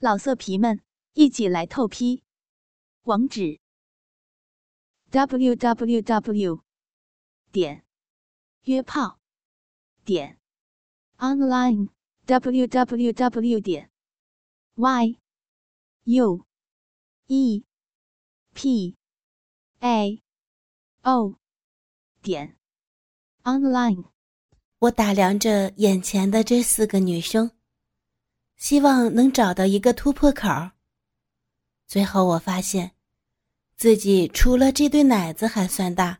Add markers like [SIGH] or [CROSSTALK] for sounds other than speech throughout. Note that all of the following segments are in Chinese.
老色皮们，一起来透批！网址：w w w 点约炮点 online w w w 点 y u e p a o 点 online。我打量着眼前的这四个女生。希望能找到一个突破口。最后我发现，自己除了这对奶子还算大，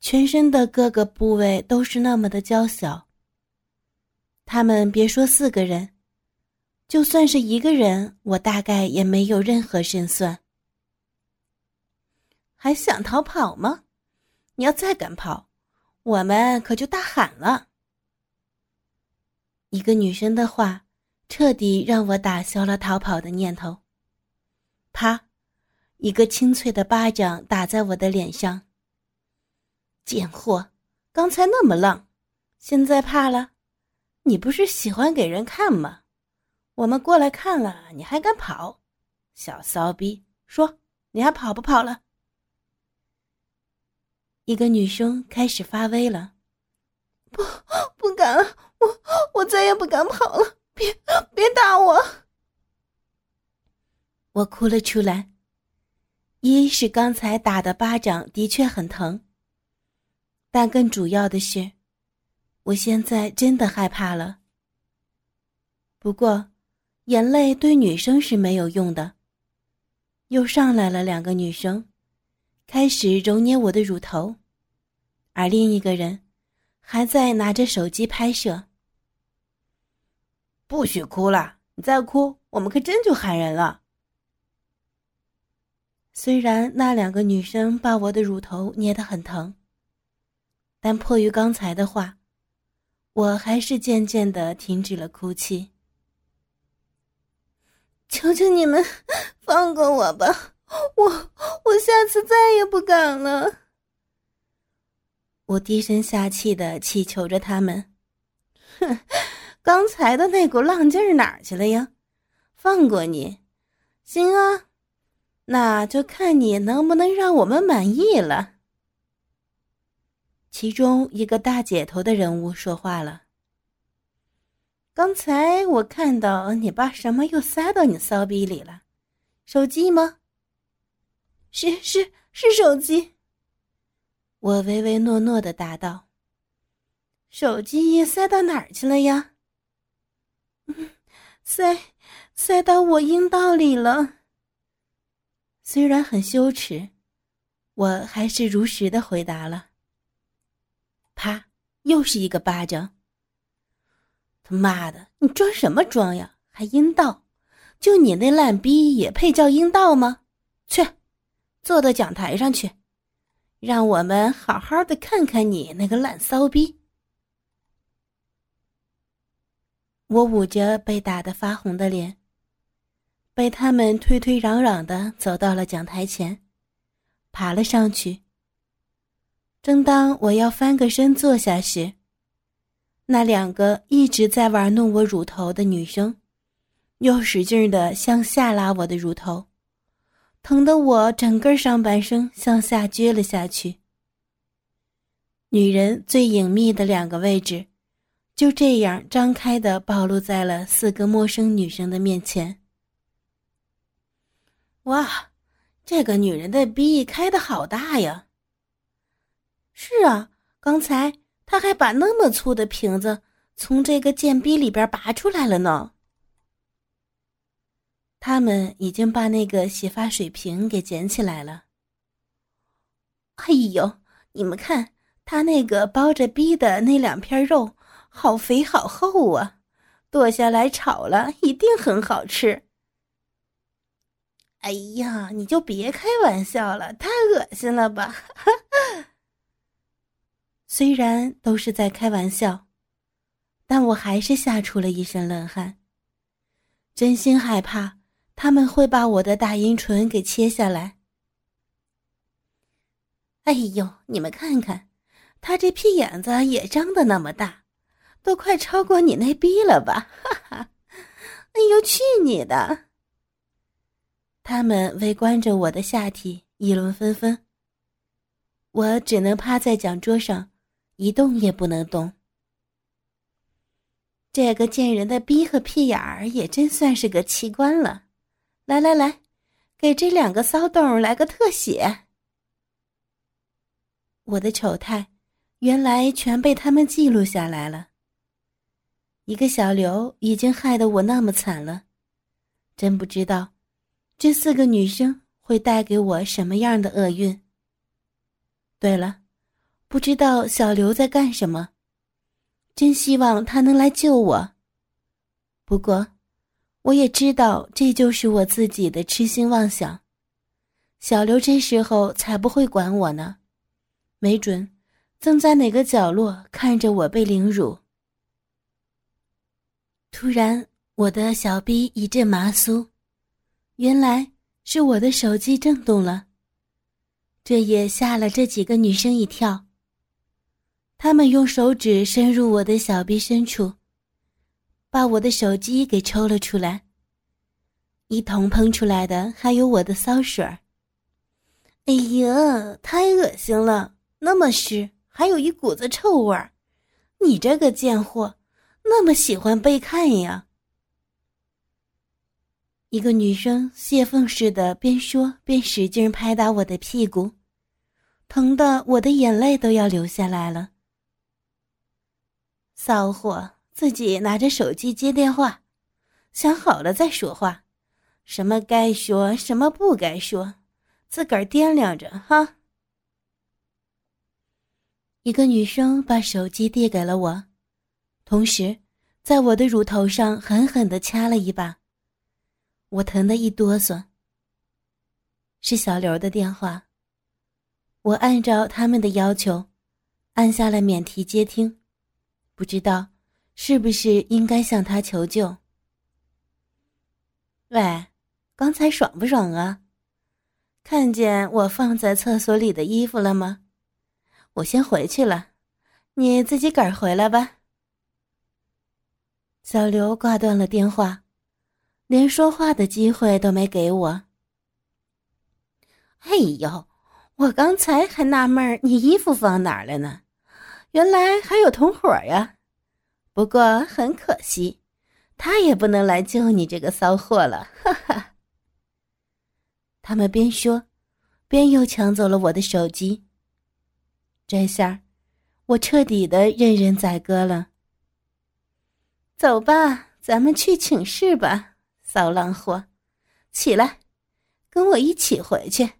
全身的各个部位都是那么的娇小。他们别说四个人，就算是一个人，我大概也没有任何胜算。还想逃跑吗？你要再敢跑，我们可就大喊了。一个女生的话。彻底让我打消了逃跑的念头。啪，一个清脆的巴掌打在我的脸上。贱货，刚才那么浪，现在怕了？你不是喜欢给人看吗？我们过来看了，你还敢跑？小骚逼，说你还跑不跑了？一个女生开始发威了。不，不敢了，我我再也不敢跑了。别别打我！我哭了出来。一是刚才打的巴掌的确很疼，但更主要的是，我现在真的害怕了。不过，眼泪对女生是没有用的。又上来了两个女生，开始揉捏我的乳头，而另一个人还在拿着手机拍摄。不许哭了！你再哭，我们可真就喊人了。虽然那两个女生把我的乳头捏得很疼，但迫于刚才的话，我还是渐渐的停止了哭泣。求求你们放过我吧！我我下次再也不敢了。我低声下气的祈求着他们。哼。刚才的那股浪劲儿哪儿去了呀？放过你，行啊，那就看你能不能让我们满意了。其中一个大姐头的人物说话了：“刚才我看到你把什么又塞到你骚逼里了？手机吗？是是是手机。”我唯唯诺诺的答道：“手机塞到哪儿去了呀？” [LAUGHS] 塞塞到我阴道里了。虽然很羞耻，我还是如实的回答了。啪，又是一个巴掌。他妈的，你装什么装呀？还阴道？就你那烂逼也配叫阴道吗？去，坐到讲台上去，让我们好好的看看你那个烂骚逼。我捂着被打得发红的脸，被他们推推攘攘的走到了讲台前，爬了上去。正当我要翻个身坐下时，那两个一直在玩弄我乳头的女生，又使劲的向下拉我的乳头，疼得我整个上半身向下撅了下去。女人最隐秘的两个位置。就这样张开的暴露在了四个陌生女生的面前。哇，这个女人的逼开的好大呀！是啊，刚才她还把那么粗的瓶子从这个贱逼里边拔出来了呢。他们已经把那个洗发水瓶给捡起来了。哎呦，你们看，他那个包着逼的那两片肉。好肥好厚啊，剁下来炒了一定很好吃。哎呀，你就别开玩笑了，太恶心了吧！[LAUGHS] 虽然都是在开玩笑，但我还是吓出了一身冷汗。真心害怕他们会把我的大阴唇给切下来。哎呦，你们看看，他这屁眼子也张的那么大。都快超过你那逼了吧！哈哈，哎呦，去你的！他们围观着我的下体，议论纷纷。我只能趴在讲桌上，一动也不能动。这个贱人的逼和屁眼儿也真算是个奇观了。来来来，给这两个骚洞来个特写。我的丑态，原来全被他们记录下来了。一个小刘已经害得我那么惨了，真不知道这四个女生会带给我什么样的厄运。对了，不知道小刘在干什么，真希望他能来救我。不过，我也知道这就是我自己的痴心妄想。小刘这时候才不会管我呢，没准正在哪个角落看着我被凌辱。突然，我的小臂一阵麻酥，原来是我的手机震动了。这也吓了这几个女生一跳。她们用手指伸入我的小臂深处，把我的手机给抽了出来。一同喷出来的还有我的骚水儿。哎呀，太恶心了，那么湿，还有一股子臭味儿。你这个贱货！那么喜欢被看呀！一个女生泄愤似的边说边使劲拍打我的屁股，疼的我的眼泪都要流下来了。骚货，自己拿着手机接电话，想好了再说话，什么该说什么不该说，自个儿掂量着哈。一个女生把手机递给了我。同时，在我的乳头上狠狠的掐了一把，我疼得一哆嗦。是小刘的电话，我按照他们的要求，按下了免提接听，不知道是不是应该向他求救。喂，刚才爽不爽啊？看见我放在厕所里的衣服了吗？我先回去了，你自己个儿回来吧。小刘挂断了电话，连说话的机会都没给我。哎呦，我刚才还纳闷你衣服放哪儿了呢，原来还有同伙呀。不过很可惜，他也不能来救你这个骚货了。哈哈。他们边说，边又抢走了我的手机。这下，我彻底的任人宰割了。走吧，咱们去寝室吧，骚浪货，起来，跟我一起回去。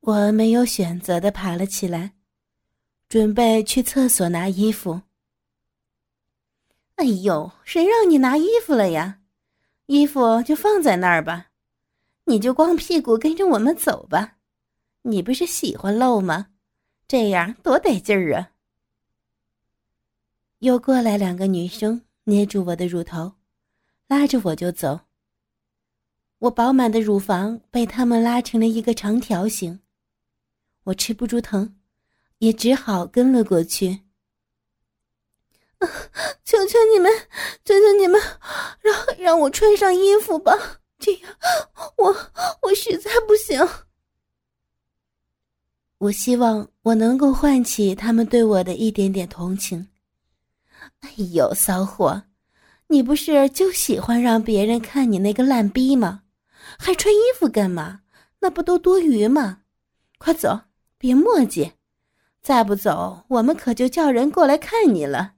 我没有选择的爬了起来，准备去厕所拿衣服。哎呦，谁让你拿衣服了呀？衣服就放在那儿吧，你就光屁股跟着我们走吧。你不是喜欢露吗？这样多得劲儿啊！又过来两个女生，捏住我的乳头，拉着我就走。我饱满的乳房被他们拉成了一个长条形，我吃不住疼，也只好跟了过去。[LAUGHS] 求求你们，求求你们，让让我穿上衣服吧，这样我我实在不行。我希望我能够唤起他们对我的一点点同情。哎呦，骚货，你不是就喜欢让别人看你那个烂逼吗？还穿衣服干嘛？那不都多余吗？快走，别墨迹！再不走，我们可就叫人过来看你了。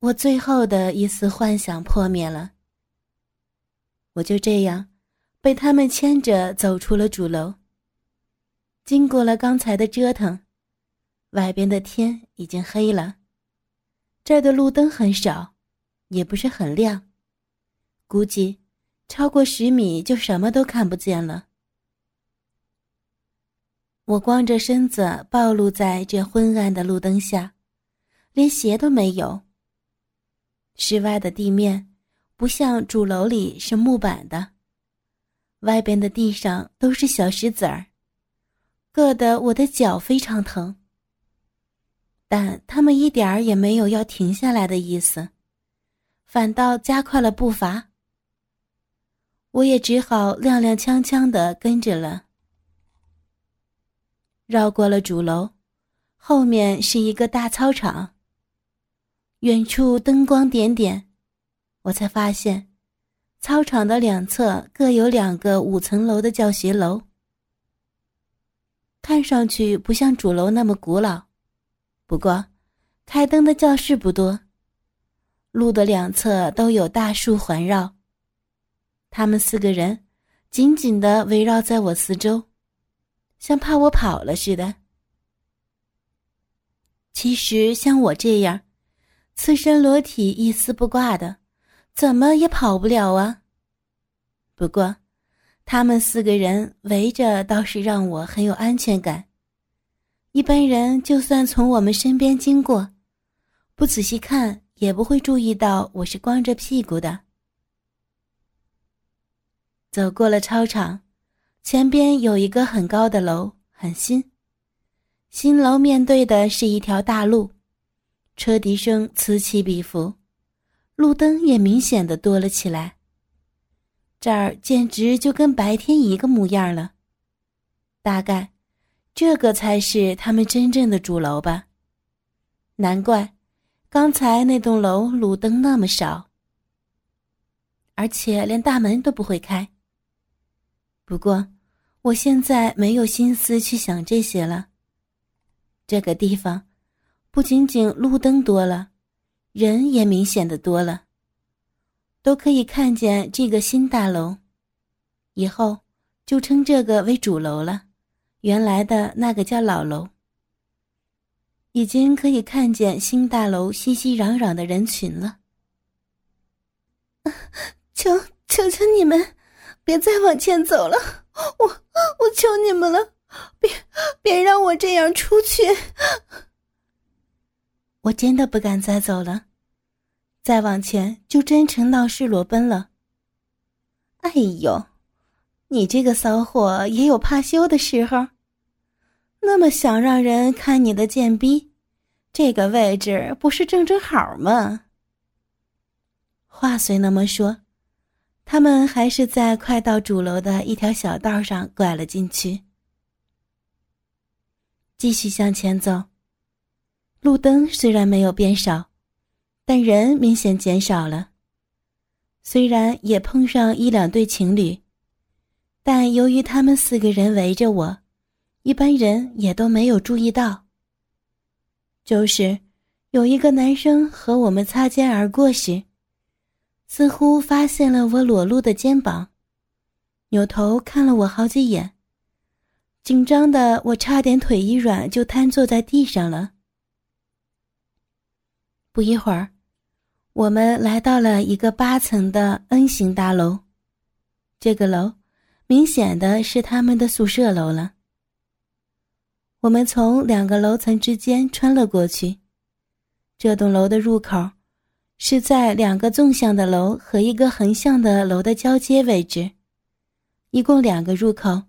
我最后的一丝幻想破灭了。我就这样被他们牵着走出了主楼。经过了刚才的折腾。外边的天已经黑了，这儿的路灯很少，也不是很亮，估计超过十米就什么都看不见了。我光着身子暴露在这昏暗的路灯下，连鞋都没有。室外的地面不像主楼里是木板的，外边的地上都是小石子儿，硌得我的脚非常疼。但他们一点儿也没有要停下来的意思，反倒加快了步伐。我也只好踉踉跄跄的跟着了。绕过了主楼，后面是一个大操场。远处灯光点点，我才发现，操场的两侧各有两个五层楼的教学楼。看上去不像主楼那么古老，不过，开灯的教室不多。路的两侧都有大树环绕。他们四个人紧紧的围绕在我四周。像怕我跑了似的。其实像我这样，赤身裸体、一丝不挂的，怎么也跑不了啊。不过，他们四个人围着，倒是让我很有安全感。一般人就算从我们身边经过，不仔细看也不会注意到我是光着屁股的。走过了操场。前边有一个很高的楼，很新。新楼面对的是一条大路，车笛声此起彼伏，路灯也明显的多了起来。这儿简直就跟白天一个模样了。大概，这个才是他们真正的主楼吧。难怪，刚才那栋楼路灯那么少，而且连大门都不会开。不过。我现在没有心思去想这些了。这个地方，不仅仅路灯多了，人也明显的多了。都可以看见这个新大楼，以后就称这个为主楼了。原来的那个叫老楼。已经可以看见新大楼熙熙攘攘的人群了。[LAUGHS] 求求求你们，别再往前走了。我我求你们了，别别让我这样出去！[LAUGHS] 我真的不敢再走了，再往前就真成闹事裸奔了。哎呦，你这个骚货也有怕羞的时候，那么想让人看你的贱逼，这个位置不是正正好吗？话虽那么说。他们还是在快到主楼的一条小道上拐了进去，继续向前走。路灯虽然没有变少，但人明显减少了。虽然也碰上一两对情侣，但由于他们四个人围着我，一般人也都没有注意到。就是有一个男生和我们擦肩而过时。似乎发现了我裸露的肩膀，扭头看了我好几眼。紧张的我差点腿一软就瘫坐在地上了。不一会儿，我们来到了一个八层的 N 型大楼，这个楼明显的是他们的宿舍楼了。我们从两个楼层之间穿了过去，这栋楼的入口。是在两个纵向的楼和一个横向的楼的交接位置，一共两个入口。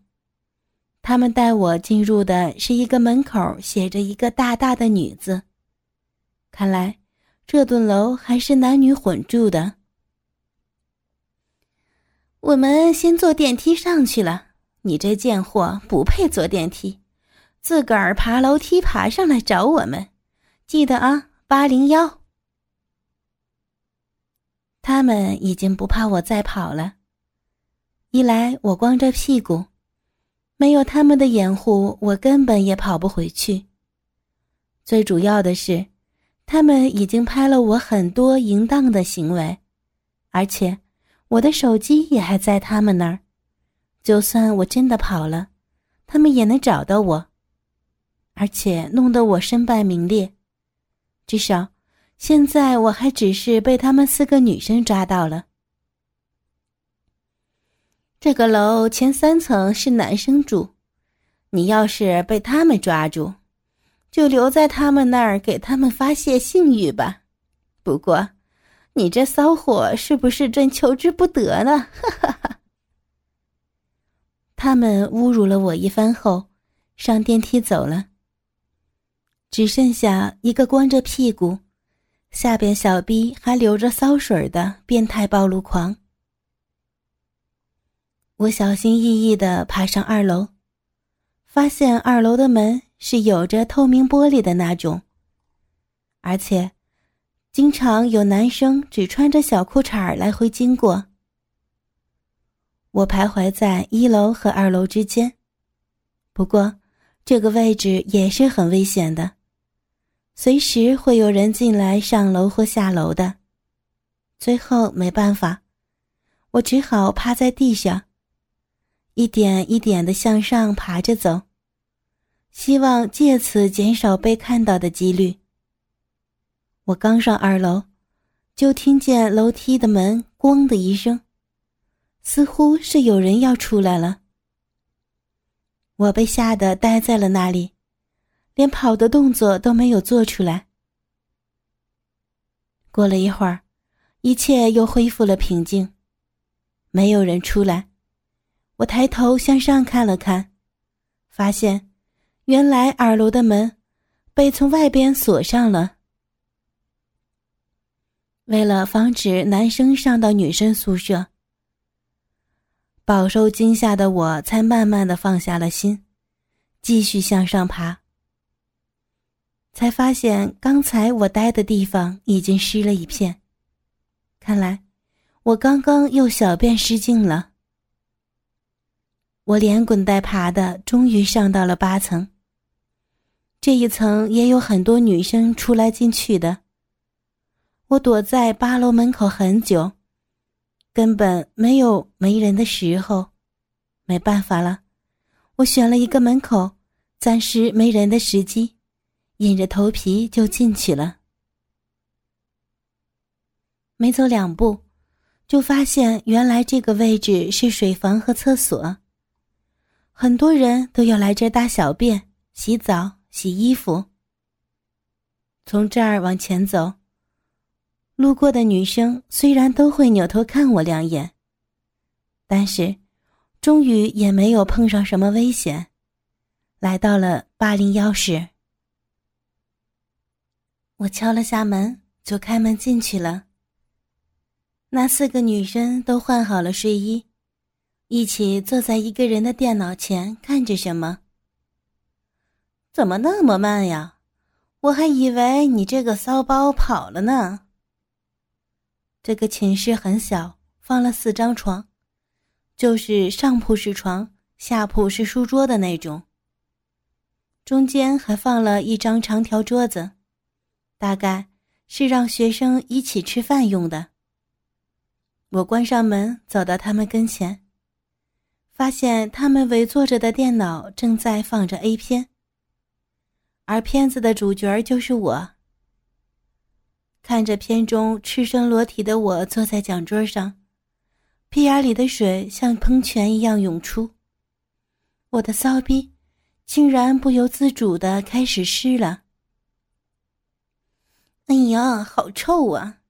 他们带我进入的是一个门口写着一个大大的“女”字，看来这栋楼还是男女混住的。我们先坐电梯上去了，你这贱货不配坐电梯，自个儿爬楼梯爬上来找我们，记得啊，八零幺。他们已经不怕我再跑了。一来我光着屁股，没有他们的掩护，我根本也跑不回去。最主要的是，他们已经拍了我很多淫荡的行为，而且我的手机也还在他们那儿。就算我真的跑了，他们也能找到我，而且弄得我身败名裂。至少。现在我还只是被他们四个女生抓到了。这个楼前三层是男生住，你要是被他们抓住，就留在他们那儿给他们发泄性欲吧。不过，你这骚货是不是真求之不得呢？哈哈哈。他们侮辱了我一番后，上电梯走了。只剩下一个光着屁股、下边小臂还流着骚水的变态暴露狂。我小心翼翼地爬上二楼，发现二楼的门是有着透明玻璃的那种，而且经常有男生只穿着小裤衩来回经过。我徘徊在一楼和二楼之间，不过这个位置也是很危险的。随时会有人进来上楼或下楼的，最后没办法，我只好趴在地上，一点一点的向上爬着走，希望借此减少被看到的几率。我刚上二楼，就听见楼梯的门“咣”的一声，似乎是有人要出来了。我被吓得呆在了那里。连跑的动作都没有做出来。过了一会儿，一切又恢复了平静，没有人出来。我抬头向上看了看，发现原来二楼的门被从外边锁上了。为了防止男生上到女生宿舍，饱受惊吓的我才慢慢的放下了心，继续向上爬。才发现，刚才我待的地方已经湿了一片。看来，我刚刚又小便失禁了。我连滚带爬的，终于上到了八层。这一层也有很多女生出来进去的。我躲在八楼门口很久，根本没有没人的时候。没办法了，我选了一个门口，暂时没人的时机。硬着头皮就进去了，没走两步，就发现原来这个位置是水房和厕所，很多人都要来这大小便、洗澡、洗衣服。从这儿往前走，路过的女生虽然都会扭头看我两眼，但是终于也没有碰上什么危险，来到了八零幺室。我敲了下门，就开门进去了。那四个女生都换好了睡衣，一起坐在一个人的电脑前看着什么。怎么那么慢呀？我还以为你这个骚包跑了呢。这个寝室很小，放了四张床，就是上铺是床，下铺是书桌的那种。中间还放了一张长条桌子。大概是让学生一起吃饭用的。我关上门，走到他们跟前，发现他们围坐着的电脑正在放着 A 片，而片子的主角就是我。看着片中赤身裸体的我坐在讲桌上，屁眼里的水像喷泉一样涌出，我的骚逼竟然不由自主的开始湿了。哎呀，好臭啊！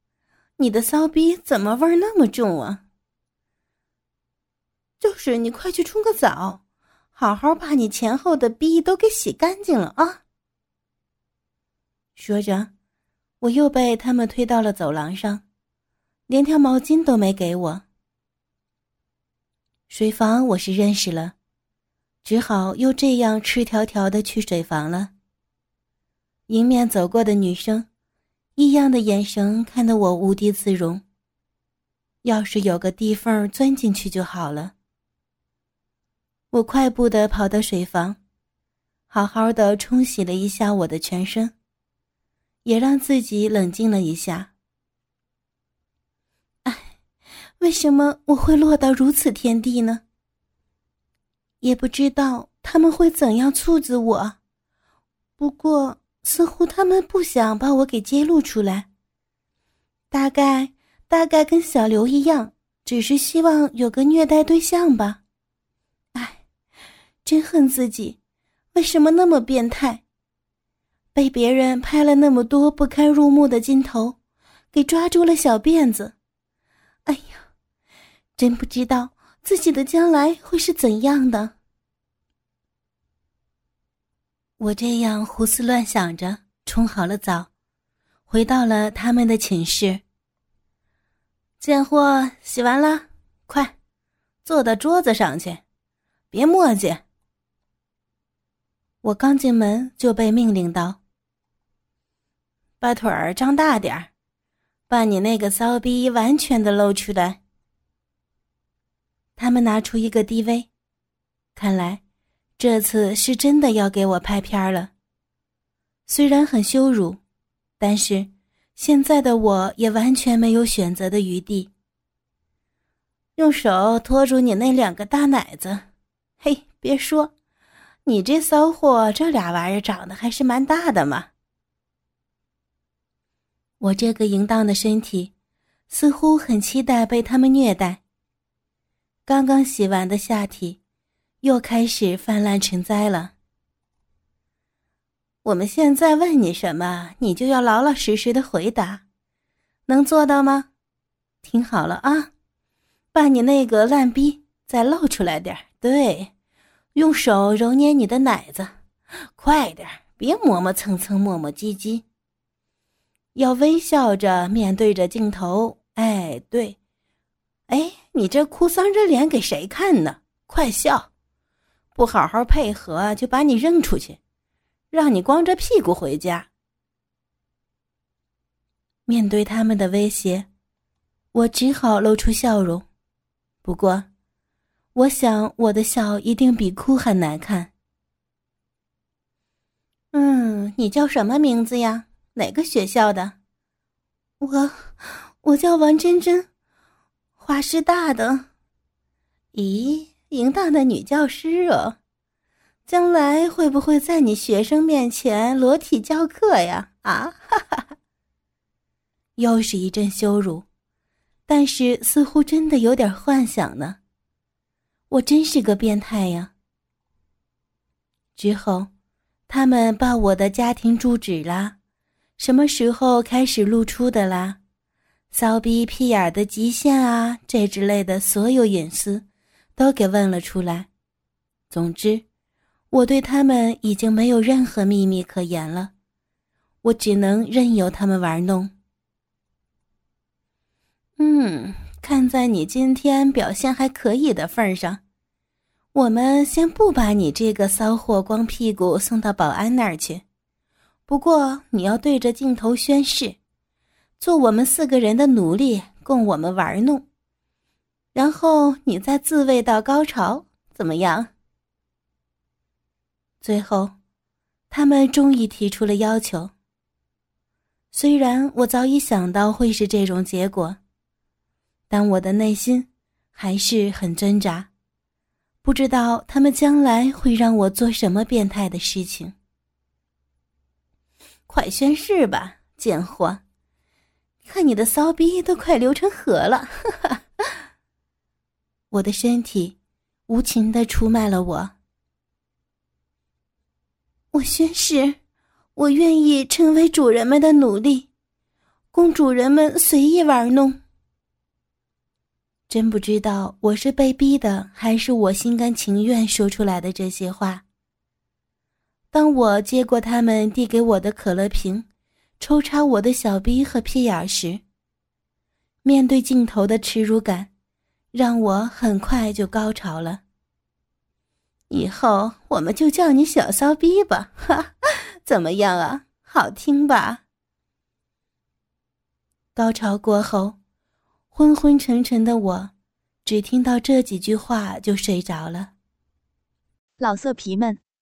你的骚逼怎么味儿那么重啊？就是你快去冲个澡，好好把你前后的逼都给洗干净了啊！说着，我又被他们推到了走廊上，连条毛巾都没给我。水房我是认识了，只好又这样赤条条的去水房了。迎面走过的女生。异样的眼神看得我无地自容。要是有个地缝钻进去就好了。我快步的跑到水房，好好的冲洗了一下我的全身，也让自己冷静了一下。哎，为什么我会落到如此田地呢？也不知道他们会怎样处置我。不过。似乎他们不想把我给揭露出来，大概大概跟小刘一样，只是希望有个虐待对象吧。哎，真恨自己，为什么那么变态？被别人拍了那么多不堪入目的镜头，给抓住了小辫子。哎呀，真不知道自己的将来会是怎样的。我这样胡思乱想着，冲好了澡，回到了他们的寝室。贱货，洗完了，快坐到桌子上去，别磨叽。我刚进门就被命令道：“把腿儿张大点儿，把你那个骚逼完全的露出来。”他们拿出一个 DV，看来这次是真的要给我拍片儿了。虽然很羞辱，但是现在的我也完全没有选择的余地。用手托住你那两个大奶子，嘿，别说。你这骚货，这俩玩意儿长得还是蛮大的嘛！我这个淫荡的身体，似乎很期待被他们虐待。刚刚洗完的下体，又开始泛滥成灾了。我们现在问你什么，你就要老老实实的回答，能做到吗？听好了啊，把你那个烂逼再露出来点对。用手揉捏你的奶子，快点别磨磨蹭蹭、磨磨唧唧。要微笑着面对着镜头，哎，对，哎，你这哭丧着脸给谁看呢？快笑！不好好配合，就把你扔出去，让你光着屁股回家。面对他们的威胁，我只好露出笑容。不过。我想，我的笑一定比哭还难看。嗯，你叫什么名字呀？哪个学校的？我，我叫王真真，华师大的。咦，淫荡的女教师哦，将来会不会在你学生面前裸体教课呀？啊，哈哈哈！又是一阵羞辱，但是似乎真的有点幻想呢。我真是个变态呀！之后，他们把我的家庭住址啦，什么时候开始露出的啦，骚逼屁眼的极限啊，这之类的所有隐私，都给问了出来。总之，我对他们已经没有任何秘密可言了，我只能任由他们玩弄。嗯。看在你今天表现还可以的份上，我们先不把你这个骚货光屁股送到保安那儿去。不过你要对着镜头宣誓，做我们四个人的奴隶，供我们玩弄。然后你再自慰到高潮，怎么样？最后，他们终于提出了要求。虽然我早已想到会是这种结果。但我的内心还是很挣扎，不知道他们将来会让我做什么变态的事情。快宣誓吧，贱货！看你的骚逼都快流成河了！哈 [LAUGHS] 哈我的身体无情的出卖了我。我宣誓，我愿意成为主人们的奴隶，供主人们随意玩弄。真不知道我是被逼的，还是我心甘情愿说出来的这些话。当我接过他们递给我的可乐瓶，抽插我的小逼和屁眼时，面对镜头的耻辱感，让我很快就高潮了。以后我们就叫你小骚逼吧，哈，[LAUGHS] 怎么样啊？好听吧？高潮过后。昏昏沉沉的我，只听到这几句话就睡着了。老色皮们，